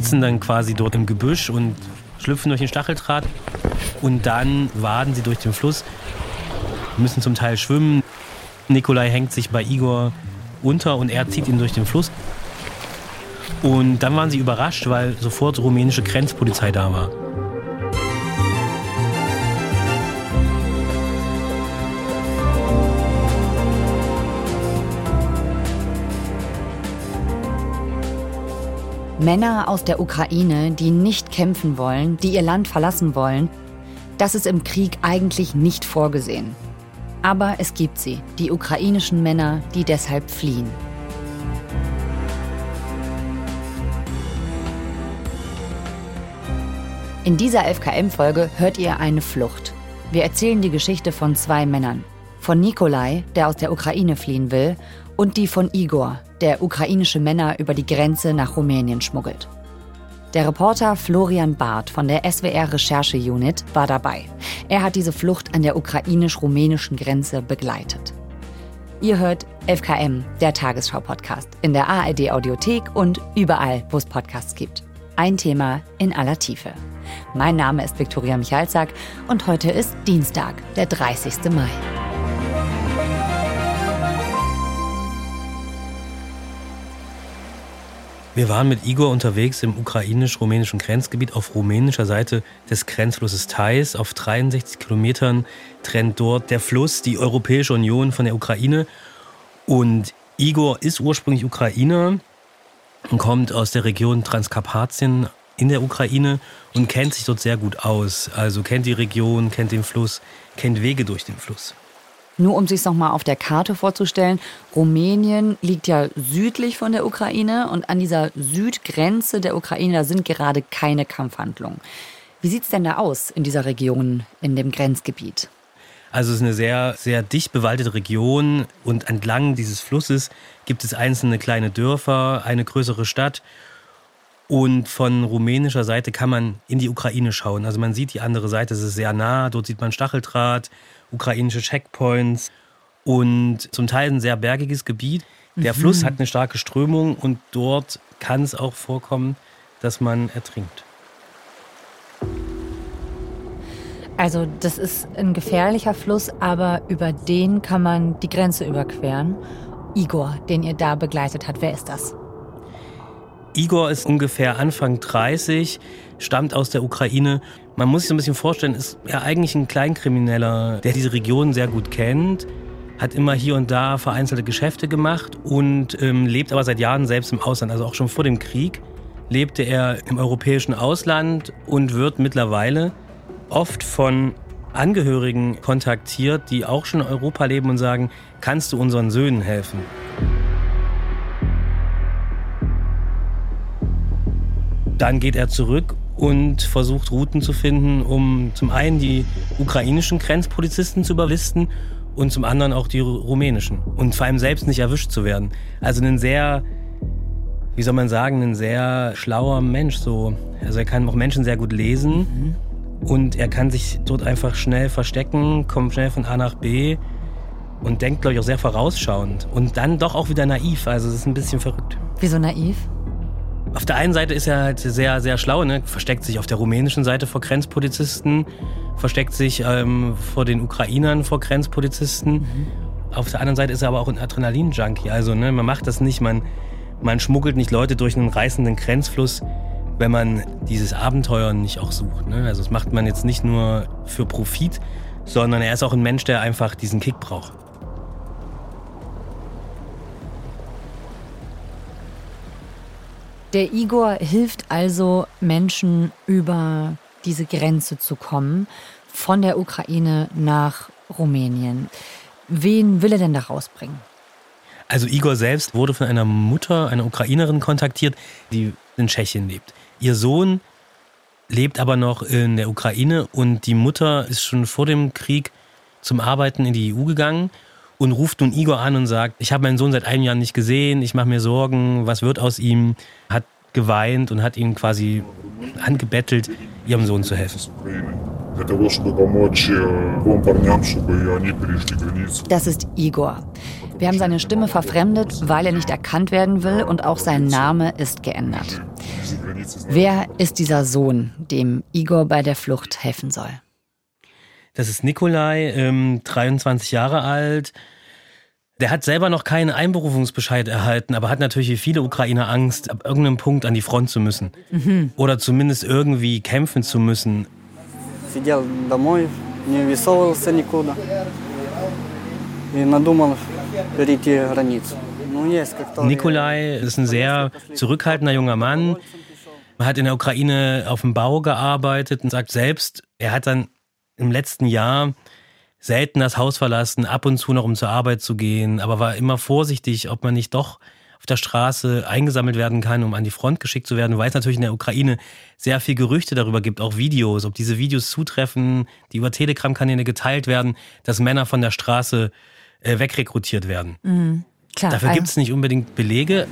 sitzen dann quasi dort im Gebüsch und schlüpfen durch den Stacheldraht und dann waden sie durch den Fluss, müssen zum Teil schwimmen. Nikolai hängt sich bei Igor unter und er zieht ihn durch den Fluss. Und dann waren sie überrascht, weil sofort rumänische Grenzpolizei da war. Männer aus der Ukraine, die nicht kämpfen wollen, die ihr Land verlassen wollen, das ist im Krieg eigentlich nicht vorgesehen. Aber es gibt sie, die ukrainischen Männer, die deshalb fliehen. In dieser FKM-Folge hört ihr eine Flucht. Wir erzählen die Geschichte von zwei Männern. Von Nikolai, der aus der Ukraine fliehen will, und die von Igor, der ukrainische Männer über die Grenze nach Rumänien schmuggelt. Der Reporter Florian Barth von der SWR Recherche Unit war dabei. Er hat diese Flucht an der ukrainisch-rumänischen Grenze begleitet. Ihr hört FKM, der Tagesschau-Podcast, in der ARD-Audiothek und überall, wo es Podcasts gibt. Ein Thema in aller Tiefe. Mein Name ist Viktoria Michalzack und heute ist Dienstag, der 30. Mai. Wir waren mit Igor unterwegs im ukrainisch-rumänischen Grenzgebiet auf rumänischer Seite des Grenzflusses Theiß. Auf 63 Kilometern trennt dort der Fluss die Europäische Union von der Ukraine. Und Igor ist ursprünglich Ukrainer und kommt aus der Region Transkarpatien in der Ukraine und kennt sich dort sehr gut aus. Also kennt die Region, kennt den Fluss, kennt Wege durch den Fluss. Nur um sich es nochmal auf der Karte vorzustellen, Rumänien liegt ja südlich von der Ukraine und an dieser Südgrenze der Ukraine, da sind gerade keine Kampfhandlungen. Wie sieht es denn da aus in dieser Region, in dem Grenzgebiet? Also es ist eine sehr, sehr dicht bewaldete Region und entlang dieses Flusses gibt es einzelne kleine Dörfer, eine größere Stadt und von rumänischer Seite kann man in die Ukraine schauen. Also man sieht die andere Seite, es ist sehr nah, dort sieht man Stacheldraht, ukrainische Checkpoints und zum Teil ein sehr bergiges Gebiet. Der mhm. Fluss hat eine starke Strömung und dort kann es auch vorkommen, dass man ertrinkt. Also das ist ein gefährlicher Fluss, aber über den kann man die Grenze überqueren. Igor, den ihr da begleitet habt, wer ist das? Igor ist ungefähr Anfang 30, stammt aus der Ukraine. Man muss sich so ein bisschen vorstellen, ist ja eigentlich ein Kleinkrimineller, der diese Region sehr gut kennt, hat immer hier und da vereinzelte Geschäfte gemacht und ähm, lebt aber seit Jahren selbst im Ausland. Also auch schon vor dem Krieg lebte er im europäischen Ausland und wird mittlerweile oft von Angehörigen kontaktiert, die auch schon in Europa leben und sagen, kannst du unseren Söhnen helfen? Dann geht er zurück und versucht Routen zu finden, um zum einen die ukrainischen Grenzpolizisten zu überlisten und zum anderen auch die rumänischen. Und vor allem selbst nicht erwischt zu werden. Also ein sehr, wie soll man sagen, ein sehr schlauer Mensch. So. Also er kann auch Menschen sehr gut lesen mhm. und er kann sich dort einfach schnell verstecken, kommt schnell von A nach B und denkt, glaube ich, auch sehr vorausschauend. Und dann doch auch wieder naiv. Also es ist ein bisschen verrückt. Wieso naiv? Auf der einen Seite ist er halt sehr, sehr schlau, ne? versteckt sich auf der rumänischen Seite vor Grenzpolizisten, versteckt sich ähm, vor den Ukrainern vor Grenzpolizisten. Mhm. Auf der anderen Seite ist er aber auch ein Adrenalin-Junkie. Also ne, man macht das nicht, man, man schmuggelt nicht Leute durch einen reißenden Grenzfluss, wenn man dieses Abenteuer nicht auch sucht. Ne? Also das macht man jetzt nicht nur für Profit, sondern er ist auch ein Mensch, der einfach diesen Kick braucht. Der Igor hilft also Menschen über diese Grenze zu kommen, von der Ukraine nach Rumänien. Wen will er denn da rausbringen? Also Igor selbst wurde von einer Mutter, einer Ukrainerin kontaktiert, die in Tschechien lebt. Ihr Sohn lebt aber noch in der Ukraine und die Mutter ist schon vor dem Krieg zum Arbeiten in die EU gegangen und ruft nun Igor an und sagt, ich habe meinen Sohn seit einem Jahr nicht gesehen, ich mache mir Sorgen, was wird aus ihm? Hat geweint und hat ihn quasi angebettelt, ihrem Sohn zu helfen. Das ist Igor. Wir haben seine Stimme verfremdet, weil er nicht erkannt werden will und auch sein Name ist geändert. Wer ist dieser Sohn, dem Igor bei der Flucht helfen soll? Das ist Nikolai, ähm, 23 Jahre alt. Der hat selber noch keinen Einberufungsbescheid erhalten, aber hat natürlich wie viele Ukrainer Angst, ab irgendeinem Punkt an die Front zu müssen. Mhm. Oder zumindest irgendwie kämpfen zu müssen. Сидел домой, не высовывался никуда. И надумал перейти границу. Nikolai ist ein sehr zurückhaltender junger Mann. Er hat in der Ukraine auf dem Bau gearbeitet und sagt selbst, er hat dann im letzten Jahr selten das Haus verlassen, ab und zu noch um zur Arbeit zu gehen, aber war immer vorsichtig, ob man nicht doch auf der Straße eingesammelt werden kann, um an die Front geschickt zu werden, weil es natürlich in der Ukraine sehr viel Gerüchte darüber gibt, auch Videos, ob diese Videos zutreffen, die über Telegram-Kanäle geteilt werden, dass Männer von der Straße äh, wegrekrutiert werden. Mhm. Klar, Dafür gibt es nicht unbedingt Belege.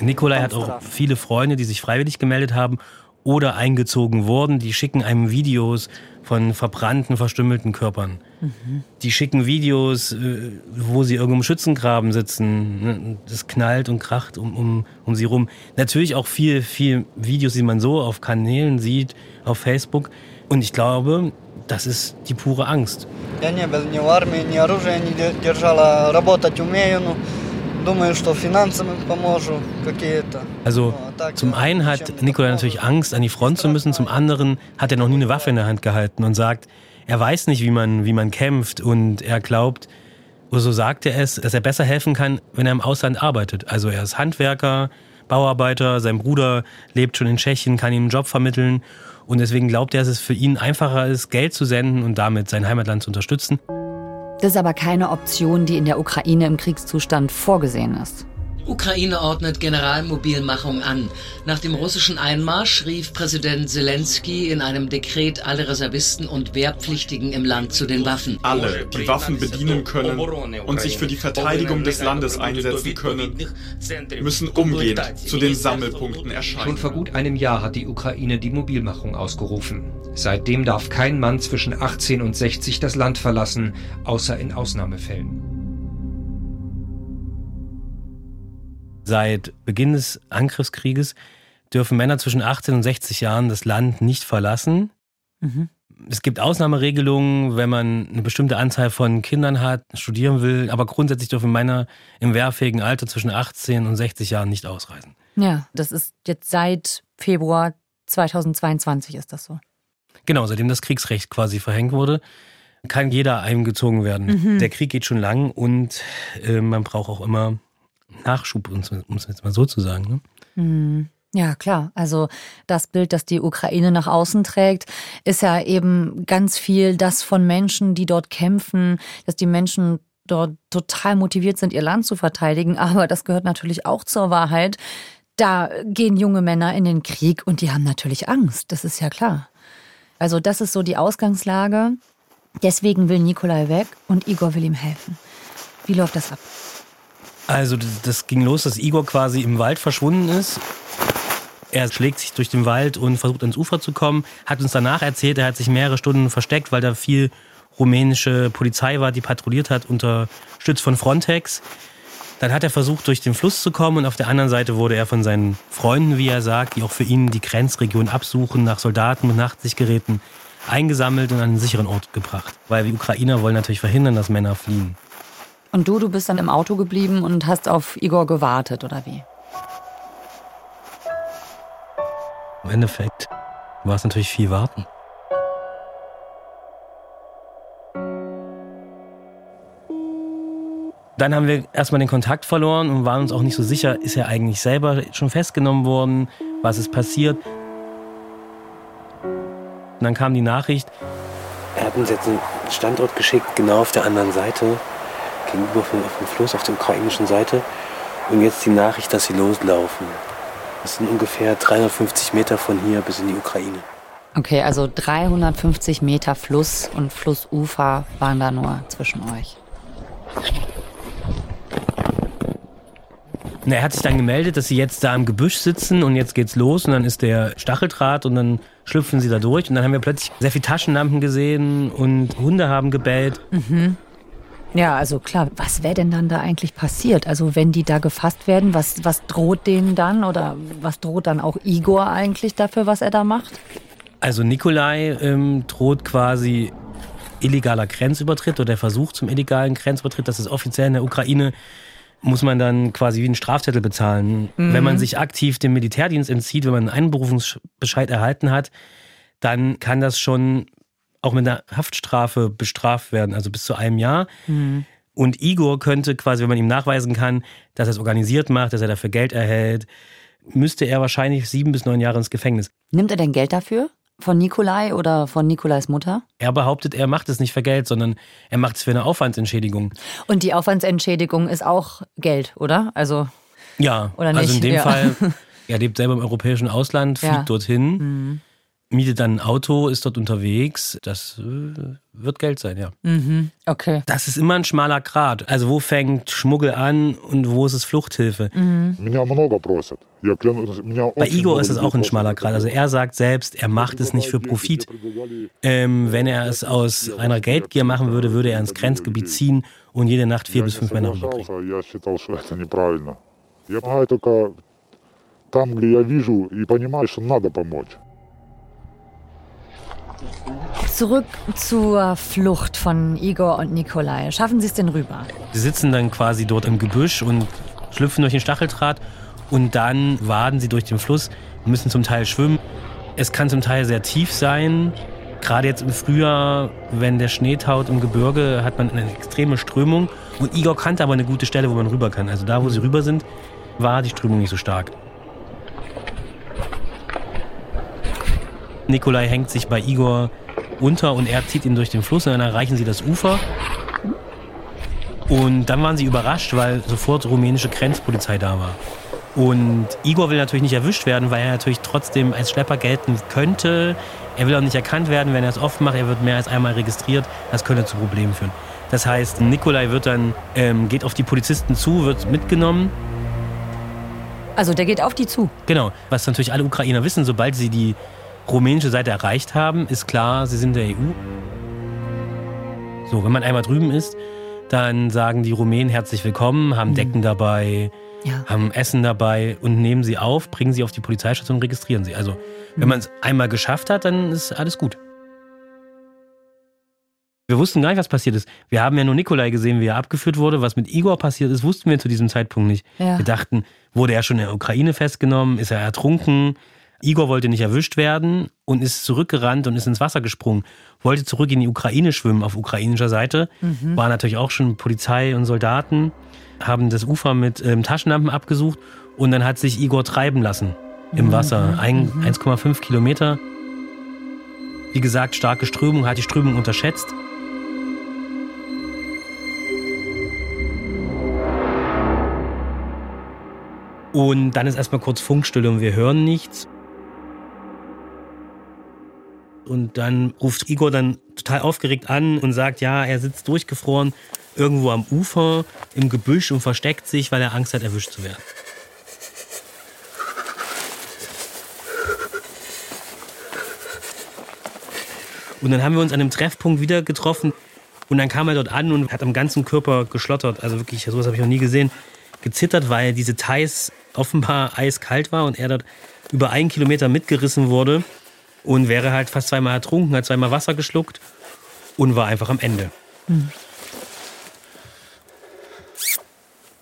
Nikolai hat auch viele Freunde, die sich freiwillig gemeldet haben oder eingezogen wurden. Die schicken einem Videos von verbrannten, verstümmelten Körpern. Mhm. Die schicken Videos, äh, wo sie irgendwo im Schützengraben sitzen. Das knallt und kracht um, um, um sie rum. Natürlich auch viel, viel Videos, die man so auf Kanälen sieht, auf Facebook. Und ich glaube, das ist die pure Angst. Я не был ни в армии, ни оружия не держала, работать умею, ну, думаю, что финансами поможу какие-то. Also zum einen hat Nikolai natürlich Angst, an die Front zu müssen, zum anderen hat er noch nie eine Waffe in der Hand gehalten und sagt, er weiß nicht, wie man, wie man kämpft und er glaubt, oder so sagt er es, dass er besser helfen kann, wenn er im Ausland arbeitet. Also er ist Handwerker, Bauarbeiter, sein Bruder lebt schon in Tschechien, kann ihm einen Job vermitteln und deswegen glaubt er, dass es für ihn einfacher ist, Geld zu senden und damit sein Heimatland zu unterstützen. Das ist aber keine Option, die in der Ukraine im Kriegszustand vorgesehen ist. Ukraine ordnet Generalmobilmachung an. Nach dem russischen Einmarsch rief Präsident Zelensky in einem Dekret alle Reservisten und Wehrpflichtigen im Land zu den Waffen. Alle, die Waffen bedienen können und sich für die Verteidigung des Landes einsetzen können, müssen umgehend zu den Sammelpunkten erscheinen. Schon vor gut einem Jahr hat die Ukraine die Mobilmachung ausgerufen. Seitdem darf kein Mann zwischen 18 und 60 das Land verlassen, außer in Ausnahmefällen. Seit Beginn des Angriffskrieges dürfen Männer zwischen 18 und 60 Jahren das Land nicht verlassen. Mhm. Es gibt Ausnahmeregelungen, wenn man eine bestimmte Anzahl von Kindern hat, studieren will, aber grundsätzlich dürfen Männer im wehrfähigen Alter zwischen 18 und 60 Jahren nicht ausreisen. Ja, das ist jetzt seit Februar 2022 ist das so. Genau, seitdem das Kriegsrecht quasi verhängt wurde, kann jeder eingezogen werden. Mhm. Der Krieg geht schon lang und äh, man braucht auch immer Nachschub, um es jetzt mal so zu sagen. Ne? Mhm. Ja, klar. Also das Bild, das die Ukraine nach außen trägt, ist ja eben ganz viel das von Menschen, die dort kämpfen, dass die Menschen dort total motiviert sind, ihr Land zu verteidigen. Aber das gehört natürlich auch zur Wahrheit. Da gehen junge Männer in den Krieg und die haben natürlich Angst. Das ist ja klar. Also das ist so die Ausgangslage. Deswegen will Nikolai weg und Igor will ihm helfen. Wie läuft das ab? Also das ging los, dass Igor quasi im Wald verschwunden ist. Er schlägt sich durch den Wald und versucht ans Ufer zu kommen. Hat uns danach erzählt, er hat sich mehrere Stunden versteckt, weil da viel rumänische Polizei war, die patrouilliert hat, unterstützt von Frontex. Dann hat er versucht, durch den Fluss zu kommen und auf der anderen Seite wurde er von seinen Freunden, wie er sagt, die auch für ihn die Grenzregion absuchen, nach Soldaten mit Nachtsichtgeräten eingesammelt und an einen sicheren Ort gebracht. Weil die Ukrainer wollen natürlich verhindern, dass Männer fliehen. Und du, du bist dann im Auto geblieben und hast auf Igor gewartet, oder wie? Im Endeffekt war es natürlich viel Warten. Dann haben wir erstmal den Kontakt verloren und waren uns auch nicht so sicher, ist er eigentlich selber schon festgenommen worden, was ist passiert. Und dann kam die Nachricht, er hat uns jetzt einen Standort geschickt, genau auf der anderen Seite gegenüber auf dem Fluss auf der ukrainischen Seite. Und jetzt die Nachricht, dass sie loslaufen. Das sind ungefähr 350 Meter von hier bis in die Ukraine. Okay, also 350 Meter Fluss und Flussufer waren da nur zwischen euch. Na, er hat sich dann gemeldet, dass sie jetzt da im Gebüsch sitzen und jetzt geht's los und dann ist der Stacheldraht und dann schlüpfen sie da durch und dann haben wir plötzlich sehr viele Taschenlampen gesehen und Hunde haben gebellt. Mhm. Ja, also klar, was wäre denn dann da eigentlich passiert? Also wenn die da gefasst werden, was, was droht denen dann oder was droht dann auch Igor eigentlich dafür, was er da macht? Also Nikolai ähm, droht quasi illegaler Grenzübertritt oder der Versuch zum illegalen Grenzübertritt. Das ist offiziell in der Ukraine muss man dann quasi wie einen Strafzettel bezahlen. Mhm. Wenn man sich aktiv dem Militärdienst entzieht, wenn man einen Einberufungsbescheid erhalten hat, dann kann das schon auch mit einer Haftstrafe bestraft werden, also bis zu einem Jahr. Mhm. Und Igor könnte quasi, wenn man ihm nachweisen kann, dass er es organisiert macht, dass er dafür Geld erhält, müsste er wahrscheinlich sieben bis neun Jahre ins Gefängnis. Nimmt er denn Geld dafür? Von Nikolai oder von Nikolais Mutter? Er behauptet, er macht es nicht für Geld, sondern er macht es für eine Aufwandsentschädigung. Und die Aufwandsentschädigung ist auch Geld, oder? Also ja, oder nicht? also in dem ja. Fall, er lebt selber im europäischen Ausland, fliegt ja. dorthin. Mhm mietet dann ein Auto, ist dort unterwegs. Das äh, wird Geld sein, ja. Mhm, okay. Das ist immer ein schmaler Grat. Also wo fängt Schmuggel an und wo ist es Fluchthilfe? Mhm. Bei Igor ist es auch ein schmaler Grat. Also er sagt selbst, er macht es nicht für Profit. Ähm, wenn er es aus einer Geldgier machen würde, würde er ins Grenzgebiet ziehen und jede Nacht vier bis fünf Männer umbringen. там, где я вижу и понимаю, что надо помочь. Zurück zur Flucht von Igor und Nikolai. Schaffen Sie es denn rüber? Sie sitzen dann quasi dort im Gebüsch und schlüpfen durch den Stacheldraht und dann waden sie durch den Fluss, müssen zum Teil schwimmen. Es kann zum Teil sehr tief sein. Gerade jetzt im Frühjahr, wenn der Schnee taut im Gebirge, hat man eine extreme Strömung. Und Igor kannte aber eine gute Stelle, wo man rüber kann. Also da, wo sie rüber sind, war die Strömung nicht so stark. Nikolai hängt sich bei Igor unter und er zieht ihn durch den Fluss und dann erreichen sie das Ufer. Und dann waren sie überrascht, weil sofort rumänische Grenzpolizei da war. Und Igor will natürlich nicht erwischt werden, weil er natürlich trotzdem als Schlepper gelten könnte. Er will auch nicht erkannt werden, wenn er es oft macht. Er wird mehr als einmal registriert. Das könnte zu Problemen führen. Das heißt, Nikolai wird dann, ähm, geht auf die Polizisten zu, wird mitgenommen. Also der geht auf die zu? Genau. Was natürlich alle Ukrainer wissen, sobald sie die rumänische Seite erreicht haben, ist klar, sie sind der EU. So, wenn man einmal drüben ist, dann sagen die Rumänen herzlich willkommen, haben mhm. Decken dabei, ja. haben Essen dabei und nehmen sie auf, bringen sie auf die Polizeistation und registrieren sie. Also, wenn mhm. man es einmal geschafft hat, dann ist alles gut. Wir wussten gar nicht, was passiert ist. Wir haben ja nur Nikolai gesehen, wie er abgeführt wurde. Was mit Igor passiert ist, wussten wir zu diesem Zeitpunkt nicht. Ja. Wir dachten, wurde er schon in der Ukraine festgenommen? Ist er ertrunken? Igor wollte nicht erwischt werden und ist zurückgerannt und ist ins Wasser gesprungen. Wollte zurück in die Ukraine schwimmen auf ukrainischer Seite. Mhm. War natürlich auch schon Polizei und Soldaten, haben das Ufer mit ähm, Taschenlampen abgesucht und dann hat sich Igor treiben lassen im Wasser. Mhm. Mhm. 1,5 Kilometer. Wie gesagt, starke Strömung, hat die Strömung unterschätzt. Und dann ist erstmal kurz Funkstille und wir hören nichts. Und dann ruft Igor dann total aufgeregt an und sagt, ja, er sitzt durchgefroren irgendwo am Ufer im Gebüsch und versteckt sich, weil er Angst hat, erwischt zu werden. Und dann haben wir uns an einem Treffpunkt wieder getroffen und dann kam er dort an und hat am ganzen Körper geschlottert. Also wirklich, sowas habe ich noch nie gesehen. Gezittert, weil diese Thais offenbar eiskalt war und er dort über einen Kilometer mitgerissen wurde und wäre halt fast zweimal ertrunken, hat zweimal Wasser geschluckt und war einfach am Ende. Hm.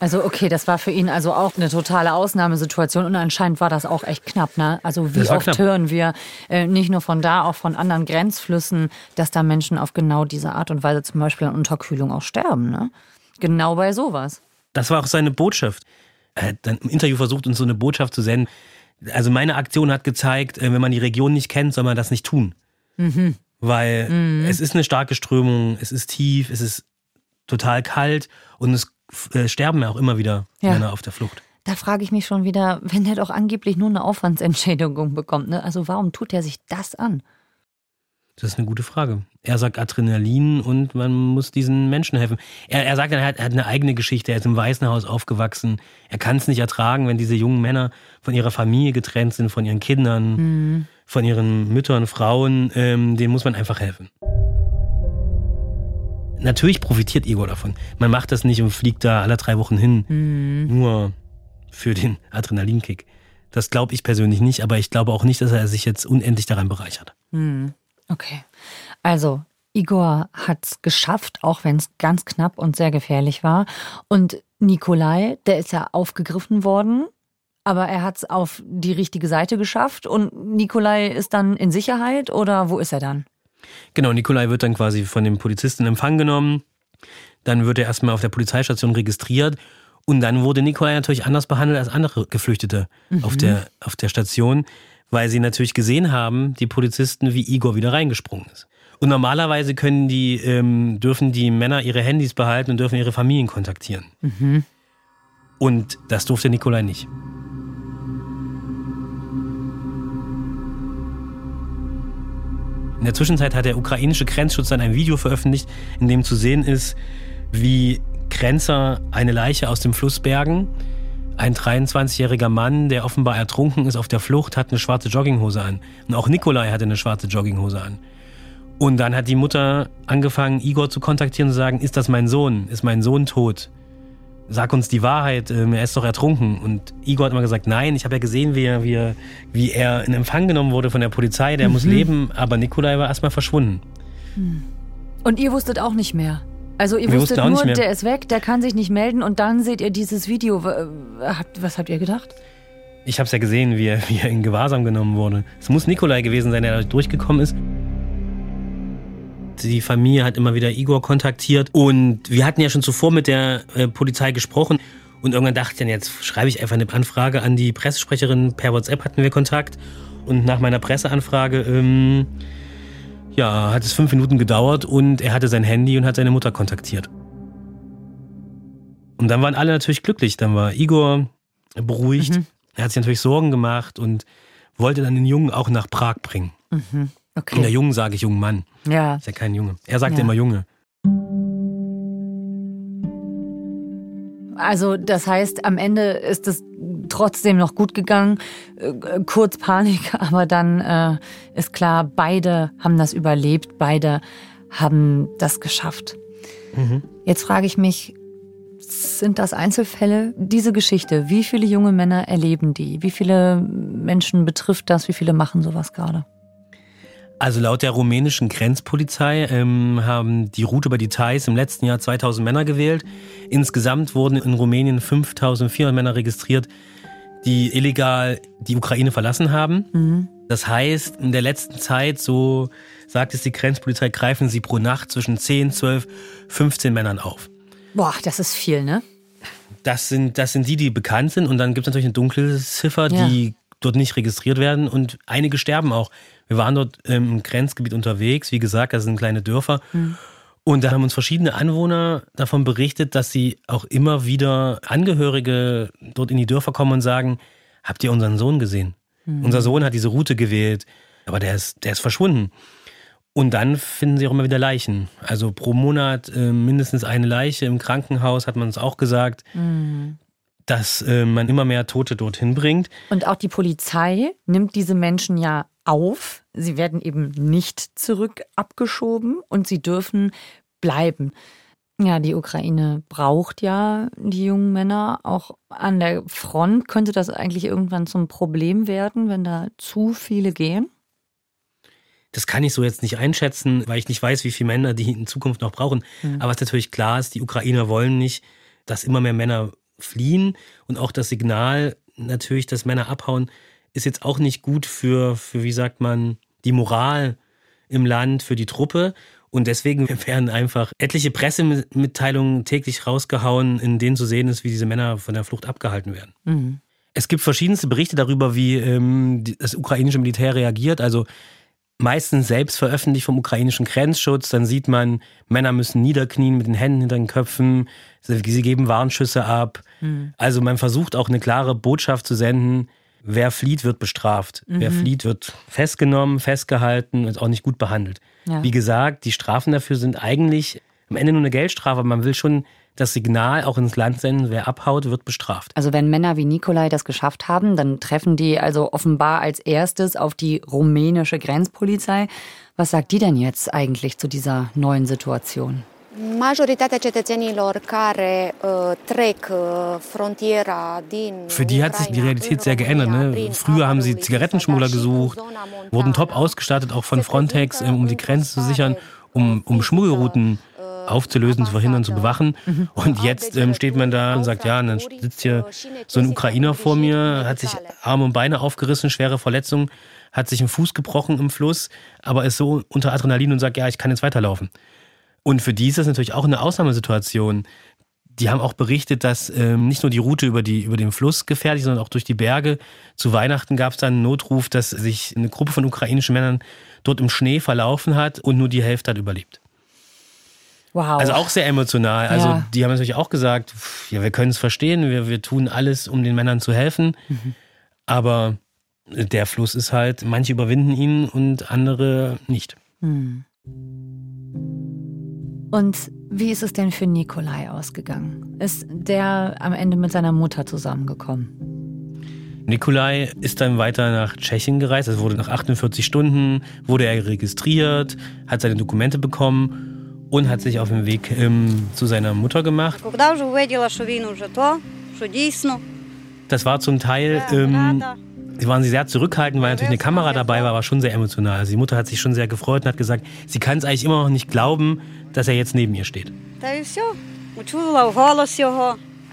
Also okay, das war für ihn also auch eine totale Ausnahmesituation und anscheinend war das auch echt knapp. Ne? Also wie oft knapp. hören wir äh, nicht nur von da, auch von anderen Grenzflüssen, dass da Menschen auf genau diese Art und Weise zum Beispiel an Unterkühlung auch sterben. Ne? Genau bei sowas. Das war auch seine Botschaft. Er hat dann im Interview versucht, uns so eine Botschaft zu senden. Also meine Aktion hat gezeigt, äh, wenn man die Region nicht kennt, soll man das nicht tun. Mhm. Weil mhm. es ist eine starke Strömung, es ist tief, es ist total kalt und es äh, sterben ja auch immer wieder ja. Männer auf der Flucht. Da frage ich mich schon wieder, wenn der doch angeblich nur eine Aufwandsentschädigung bekommt, ne? also warum tut er sich das an? Das ist eine gute Frage. Er sagt Adrenalin und man muss diesen Menschen helfen. Er, er sagt, er hat, er hat eine eigene Geschichte. Er ist im Waisenhaus aufgewachsen. Er kann es nicht ertragen, wenn diese jungen Männer von ihrer Familie getrennt sind, von ihren Kindern, mhm. von ihren Müttern, Frauen. Ähm, denen muss man einfach helfen. natürlich profitiert Igor davon. Man macht das nicht und fliegt da alle drei Wochen hin, mhm. nur für den Adrenalinkick. Das glaube ich persönlich nicht, aber ich glaube auch nicht, dass er sich jetzt unendlich daran bereichert. Mhm. Okay. Also, Igor hat es geschafft, auch wenn es ganz knapp und sehr gefährlich war. Und Nikolai, der ist ja aufgegriffen worden, aber er hat es auf die richtige Seite geschafft. Und Nikolai ist dann in Sicherheit oder wo ist er dann? Genau, Nikolai wird dann quasi von dem Polizisten in Empfang genommen. Dann wird er erstmal auf der Polizeistation registriert. Und dann wurde Nikolai natürlich anders behandelt als andere Geflüchtete mhm. auf, der, auf der Station, weil sie natürlich gesehen haben, die Polizisten, wie Igor wieder reingesprungen ist. Und normalerweise können die, ähm, dürfen die Männer ihre Handys behalten und dürfen ihre Familien kontaktieren. Mhm. Und das durfte Nikolai nicht. In der Zwischenzeit hat der ukrainische Grenzschutz dann ein Video veröffentlicht, in dem zu sehen ist, wie Grenzer eine Leiche aus dem Fluss bergen. Ein 23-jähriger Mann, der offenbar ertrunken ist auf der Flucht, hat eine schwarze Jogginghose an. Und auch Nikolai hatte eine schwarze Jogginghose an. Und dann hat die Mutter angefangen, Igor zu kontaktieren und zu sagen, ist das mein Sohn? Ist mein Sohn tot? Sag uns die Wahrheit, ähm, er ist doch ertrunken. Und Igor hat immer gesagt, nein, ich habe ja gesehen, wie er, wie, er, wie er in Empfang genommen wurde von der Polizei, der mhm. muss leben, aber Nikolai war erstmal verschwunden. Hm. Und ihr wusstet auch nicht mehr? Also ihr Wir wusstet nur, der ist weg, der kann sich nicht melden und dann seht ihr dieses Video. Was habt ihr gedacht? Ich habe es ja gesehen, wie er, wie er in Gewahrsam genommen wurde. Es muss Nikolai gewesen sein, der da durchgekommen ist. Die Familie hat immer wieder Igor kontaktiert und wir hatten ja schon zuvor mit der äh, Polizei gesprochen und irgendwann dachte ich dann, jetzt schreibe ich einfach eine Anfrage an die Pressesprecherin. Per WhatsApp hatten wir Kontakt und nach meiner Presseanfrage ähm, ja, hat es fünf Minuten gedauert und er hatte sein Handy und hat seine Mutter kontaktiert. Und dann waren alle natürlich glücklich. Dann war Igor beruhigt. Mhm. Er hat sich natürlich Sorgen gemacht und wollte dann den Jungen auch nach Prag bringen. Mhm. Okay. Und der Jungen sage ich jungen Mann. Ja. Ist ja kein Junge. Er sagte ja. immer Junge. Also das heißt, am Ende ist es trotzdem noch gut gegangen. Äh, kurz Panik, aber dann äh, ist klar, beide haben das überlebt, beide haben das geschafft. Mhm. Jetzt frage ich mich, sind das Einzelfälle? Diese Geschichte, wie viele junge Männer erleben die? Wie viele Menschen betrifft das? Wie viele machen sowas gerade? Also laut der rumänischen Grenzpolizei ähm, haben die Route über die Thais im letzten Jahr 2000 Männer gewählt. Insgesamt wurden in Rumänien 5400 Männer registriert, die illegal die Ukraine verlassen haben. Mhm. Das heißt, in der letzten Zeit, so sagt es die Grenzpolizei, greifen sie pro Nacht zwischen 10, 12, 15 Männern auf. Boah, das ist viel, ne? Das sind, das sind die, die bekannt sind. Und dann gibt es natürlich eine dunkle Ziffer, ja. die dort nicht registriert werden. Und einige sterben auch. Wir waren dort im Grenzgebiet unterwegs. Wie gesagt, das sind kleine Dörfer. Mhm. Und da haben uns verschiedene Anwohner davon berichtet, dass sie auch immer wieder Angehörige dort in die Dörfer kommen und sagen, habt ihr unseren Sohn gesehen? Mhm. Unser Sohn hat diese Route gewählt, aber der ist, der ist verschwunden. Und dann finden sie auch immer wieder Leichen. Also pro Monat äh, mindestens eine Leiche im Krankenhaus, hat man uns auch gesagt. Mhm. Dass äh, man immer mehr Tote dorthin bringt. Und auch die Polizei nimmt diese Menschen ja auf. Sie werden eben nicht zurück abgeschoben und sie dürfen bleiben. Ja, die Ukraine braucht ja die jungen Männer. Auch an der Front könnte das eigentlich irgendwann zum Problem werden, wenn da zu viele gehen? Das kann ich so jetzt nicht einschätzen, weil ich nicht weiß, wie viele Männer die in Zukunft noch brauchen. Mhm. Aber was natürlich klar ist, die Ukrainer wollen nicht, dass immer mehr Männer fliehen. Und auch das Signal natürlich, dass Männer abhauen, ist jetzt auch nicht gut für, für wie sagt man, die Moral im Land, für die Truppe. Und deswegen werden einfach etliche Pressemitteilungen täglich rausgehauen, in denen zu sehen ist, wie diese Männer von der Flucht abgehalten werden. Mhm. Es gibt verschiedenste Berichte darüber, wie ähm, das ukrainische Militär reagiert. Also meistens selbst veröffentlicht vom ukrainischen Grenzschutz. Dann sieht man, Männer müssen niederknien mit den Händen hinter den Köpfen. Sie geben Warnschüsse ab. Mhm. Also man versucht auch eine klare Botschaft zu senden wer flieht, wird bestraft. Mhm. Wer flieht, wird festgenommen, festgehalten und auch nicht gut behandelt. Ja. Wie gesagt, die Strafen dafür sind eigentlich am Ende nur eine Geldstrafe, man will schon das Signal auch ins Land senden, wer abhaut, wird bestraft. Also wenn Männer wie Nikolai das geschafft haben, dann treffen die also offenbar als erstes auf die rumänische Grenzpolizei. Was sagt die denn jetzt eigentlich zu dieser neuen Situation? Majoritatea cetățenilor care uh, trec uh, frontiera din Für die hat sich die Realität sehr geändert. Ne? Früher haben sie Zigarettenschmuggler gesucht, wurden top ausgestattet, auch von Frontex, um die Grenze zu sichern, um, um Schmuggelrouten aufzulösen, zu verhindern, zu bewachen. Mhm. Und jetzt ähm, steht man da und sagt, ja, und dann sitzt hier so ein Ukrainer vor mir, hat sich Arme und Beine aufgerissen, schwere Verletzungen, hat sich einen Fuß gebrochen im Fluss, aber ist so unter Adrenalin und sagt, ja, ich kann jetzt weiterlaufen. Und für die ist das natürlich auch eine Ausnahmesituation. Die haben auch berichtet, dass ähm, nicht nur die Route über, die, über den Fluss gefährlich, sondern auch durch die Berge. Zu Weihnachten gab es dann einen Notruf, dass sich eine Gruppe von ukrainischen Männern dort im Schnee verlaufen hat und nur die Hälfte hat überlebt. Wow. Also auch sehr emotional. Also ja. die haben natürlich auch gesagt, pff, ja, wir können es verstehen, wir, wir tun alles, um den Männern zu helfen. Mhm. Aber der Fluss ist halt, manche überwinden ihn und andere nicht. Mhm. Und wie ist es denn für Nikolai ausgegangen? Ist der am Ende mit seiner Mutter zusammengekommen? Nikolai ist dann weiter nach Tschechien gereist. Es wurde nach 48 Stunden, wurde er registriert, hat seine Dokumente bekommen und hat sich auf den Weg ähm, zu seiner Mutter gemacht. Das war zum Teil ähm, Sie waren sehr zurückhaltend, weil natürlich eine Kamera dabei war, aber schon sehr emotional. Also die Mutter hat sich schon sehr gefreut und hat gesagt, sie kann es eigentlich immer noch nicht glauben, dass er jetzt neben ihr steht.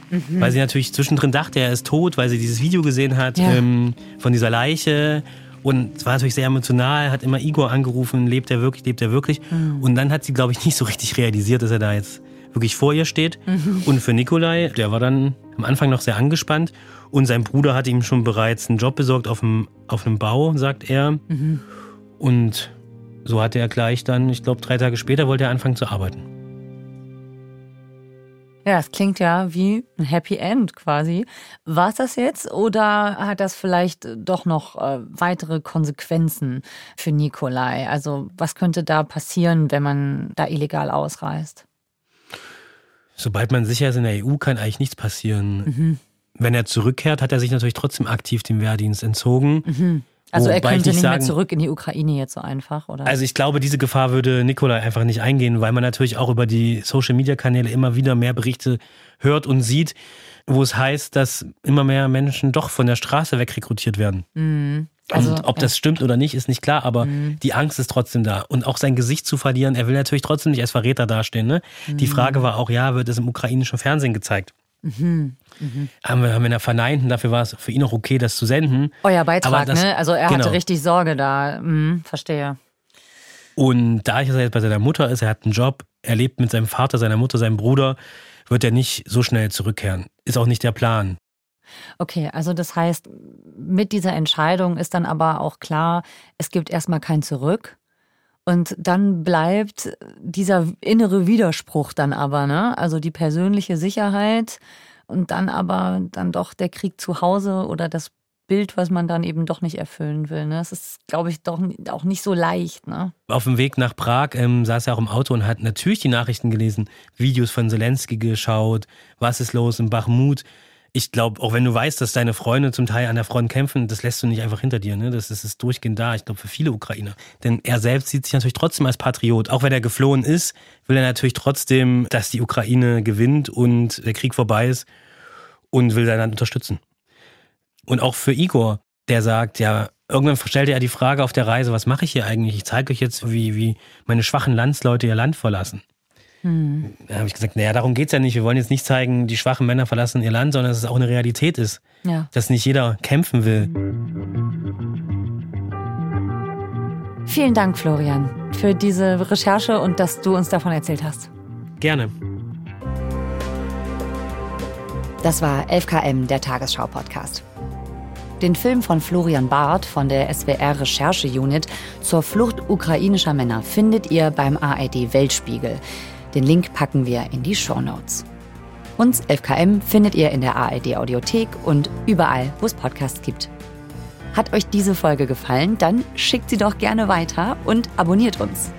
Mhm. Weil sie natürlich zwischendrin dachte, er ist tot, weil sie dieses Video gesehen hat ja. ähm, von dieser Leiche. Und es war natürlich sehr emotional, hat immer Igor angerufen, lebt er wirklich, lebt er wirklich. Mhm. Und dann hat sie, glaube ich, nicht so richtig realisiert, dass er da jetzt wirklich vor ihr steht. Mhm. Und für Nikolai, der war dann am Anfang noch sehr angespannt. Und sein Bruder hat ihm schon bereits einen Job besorgt auf einem, auf einem Bau, sagt er. Mhm. Und so hatte er gleich dann, ich glaube, drei Tage später wollte er anfangen zu arbeiten. Ja, es klingt ja wie ein Happy End quasi. War es das jetzt oder hat das vielleicht doch noch äh, weitere Konsequenzen für Nikolai? Also was könnte da passieren, wenn man da illegal ausreist? Sobald man sicher ist in der EU, kann eigentlich nichts passieren. Mhm. Wenn er zurückkehrt, hat er sich natürlich trotzdem aktiv dem Wehrdienst entzogen. Mhm. Also er könnte nicht sagen, mehr zurück in die Ukraine jetzt so einfach, oder? Also ich glaube, diese Gefahr würde Nikolai einfach nicht eingehen, weil man natürlich auch über die Social-Media-Kanäle immer wieder mehr Berichte hört und sieht, wo es heißt, dass immer mehr Menschen doch von der Straße wegrekrutiert werden. Mhm. Also, und ob das stimmt oder nicht, ist nicht klar, aber mhm. die Angst ist trotzdem da. Und auch sein Gesicht zu verlieren, er will natürlich trotzdem nicht als Verräter dastehen. Ne? Mhm. Die Frage war auch, ja, wird es im ukrainischen Fernsehen gezeigt? Mhm. Mhm. Haben, wir, haben wir da verneint und dafür war es für ihn auch okay, das zu senden. Euer Beitrag, das, ne? Also er genau. hatte richtig Sorge da. Mhm, verstehe. Und da er jetzt bei seiner Mutter ist, er hat einen Job, er lebt mit seinem Vater, seiner Mutter, seinem Bruder, wird er nicht so schnell zurückkehren. Ist auch nicht der Plan. Okay, also das heißt, mit dieser Entscheidung ist dann aber auch klar, es gibt erstmal kein Zurück. Und dann bleibt dieser innere Widerspruch dann aber, ne? Also die persönliche Sicherheit und dann aber dann doch der Krieg zu Hause oder das Bild, was man dann eben doch nicht erfüllen will. Ne? Das ist, glaube ich, doch auch nicht so leicht. Ne? Auf dem Weg nach Prag ähm, saß er auch im Auto und hat natürlich die Nachrichten gelesen, Videos von Zelensky geschaut, was ist los in Bachmut ich glaube, auch wenn du weißt, dass deine Freunde zum Teil an der Front kämpfen, das lässt du nicht einfach hinter dir. Ne? Das, ist, ist durchgehend da, ich glaube, für viele Ukrainer. Denn er selbst sieht sich natürlich trotzdem als Patriot. Auch wenn er geflohen ist, will er natürlich trotzdem, dass die Ukraine gewinnt und der Krieg vorbei ist und will sein Land unterstützen. Und auch für Igor, der sagt, ja, irgendwann stellte er die Frage auf der Reise, was mache ich hier eigentlich? Ich zeige euch jetzt, wie, wie meine schwachen Landsleute ihr Land verlassen. Hm. Da habe ich gesagt, naja, darum geht es ja nicht. Wir wollen jetzt nicht zeigen, die schwachen Männer verlassen ihr Land, sondern dass es auch eine Realität ist. Ja. Dass nicht jeder kämpfen will. Vielen Dank, Florian, für diese Recherche und dass du uns davon erzählt hast. Gerne. Das war 11KM, der Tagesschau-Podcast. Den Film von Florian Barth von der SWR Recherche Unit zur Flucht ukrainischer Männer findet ihr beim ARD Weltspiegel. Den Link packen wir in die Show Notes. Uns 11KM findet ihr in der ARD Audiothek und überall, wo es Podcasts gibt. Hat euch diese Folge gefallen, dann schickt sie doch gerne weiter und abonniert uns.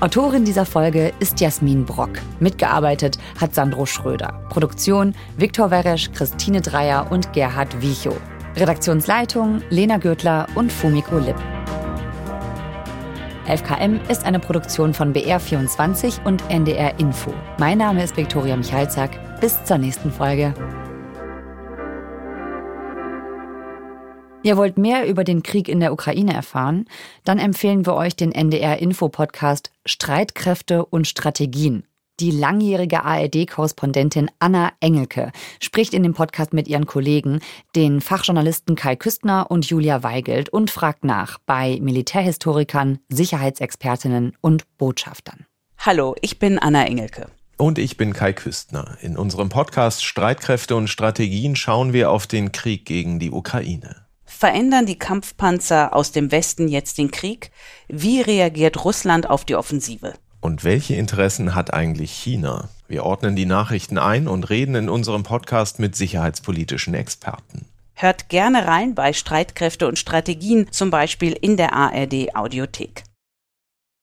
Autorin dieser Folge ist Jasmin Brock. Mitgearbeitet hat Sandro Schröder. Produktion Viktor Weresch, Christine Dreier und Gerhard Wiechow. Redaktionsleitung Lena Gürtler und Fumiko Lipp. 11KM ist eine Produktion von BR24 und NDR Info. Mein Name ist Viktoria Michalzack. Bis zur nächsten Folge. Ihr wollt mehr über den Krieg in der Ukraine erfahren? Dann empfehlen wir euch den NDR Info Podcast Streitkräfte und Strategien. Die langjährige ARD-Korrespondentin Anna Engelke spricht in dem Podcast mit ihren Kollegen, den Fachjournalisten Kai Küstner und Julia Weigelt, und fragt nach bei Militärhistorikern, Sicherheitsexpertinnen und Botschaftern. Hallo, ich bin Anna Engelke. Und ich bin Kai Küstner. In unserem Podcast Streitkräfte und Strategien schauen wir auf den Krieg gegen die Ukraine. Verändern die Kampfpanzer aus dem Westen jetzt den Krieg? Wie reagiert Russland auf die Offensive? Und welche Interessen hat eigentlich China? Wir ordnen die Nachrichten ein und reden in unserem Podcast mit sicherheitspolitischen Experten. Hört gerne rein bei Streitkräfte und Strategien, zum Beispiel in der ARD Audiothek.